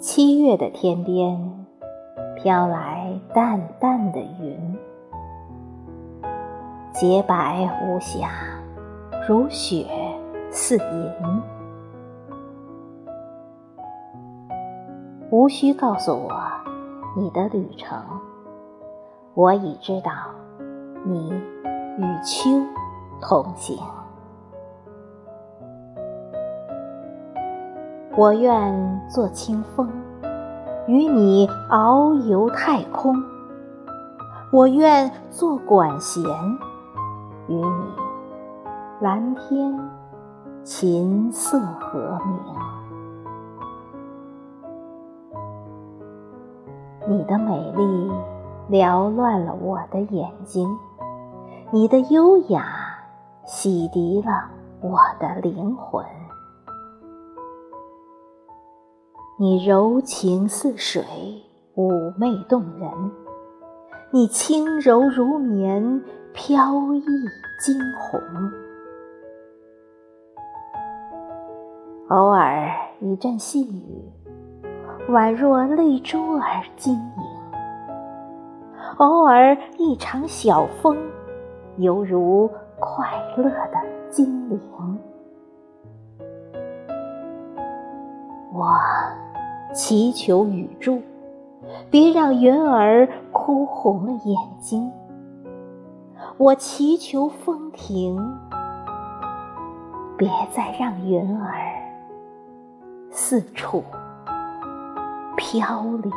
七月的天边，飘来淡淡的云，洁白无瑕，如雪似银。无需告诉我你的旅程，我已知道你与秋同行。我愿做清风，与你遨游太空；我愿做管弦，与你蓝天琴瑟和鸣。你的美丽缭乱了我的眼睛，你的优雅洗涤了我的灵魂。你柔情似水，妩媚动人；你轻柔如棉，飘逸惊鸿。偶尔一阵细雨，宛若泪珠儿晶莹；偶尔一场小风，犹如快乐的精灵。我。祈求雨珠，别让云儿哭红了眼睛。我祈求风停，别再让云儿四处飘零。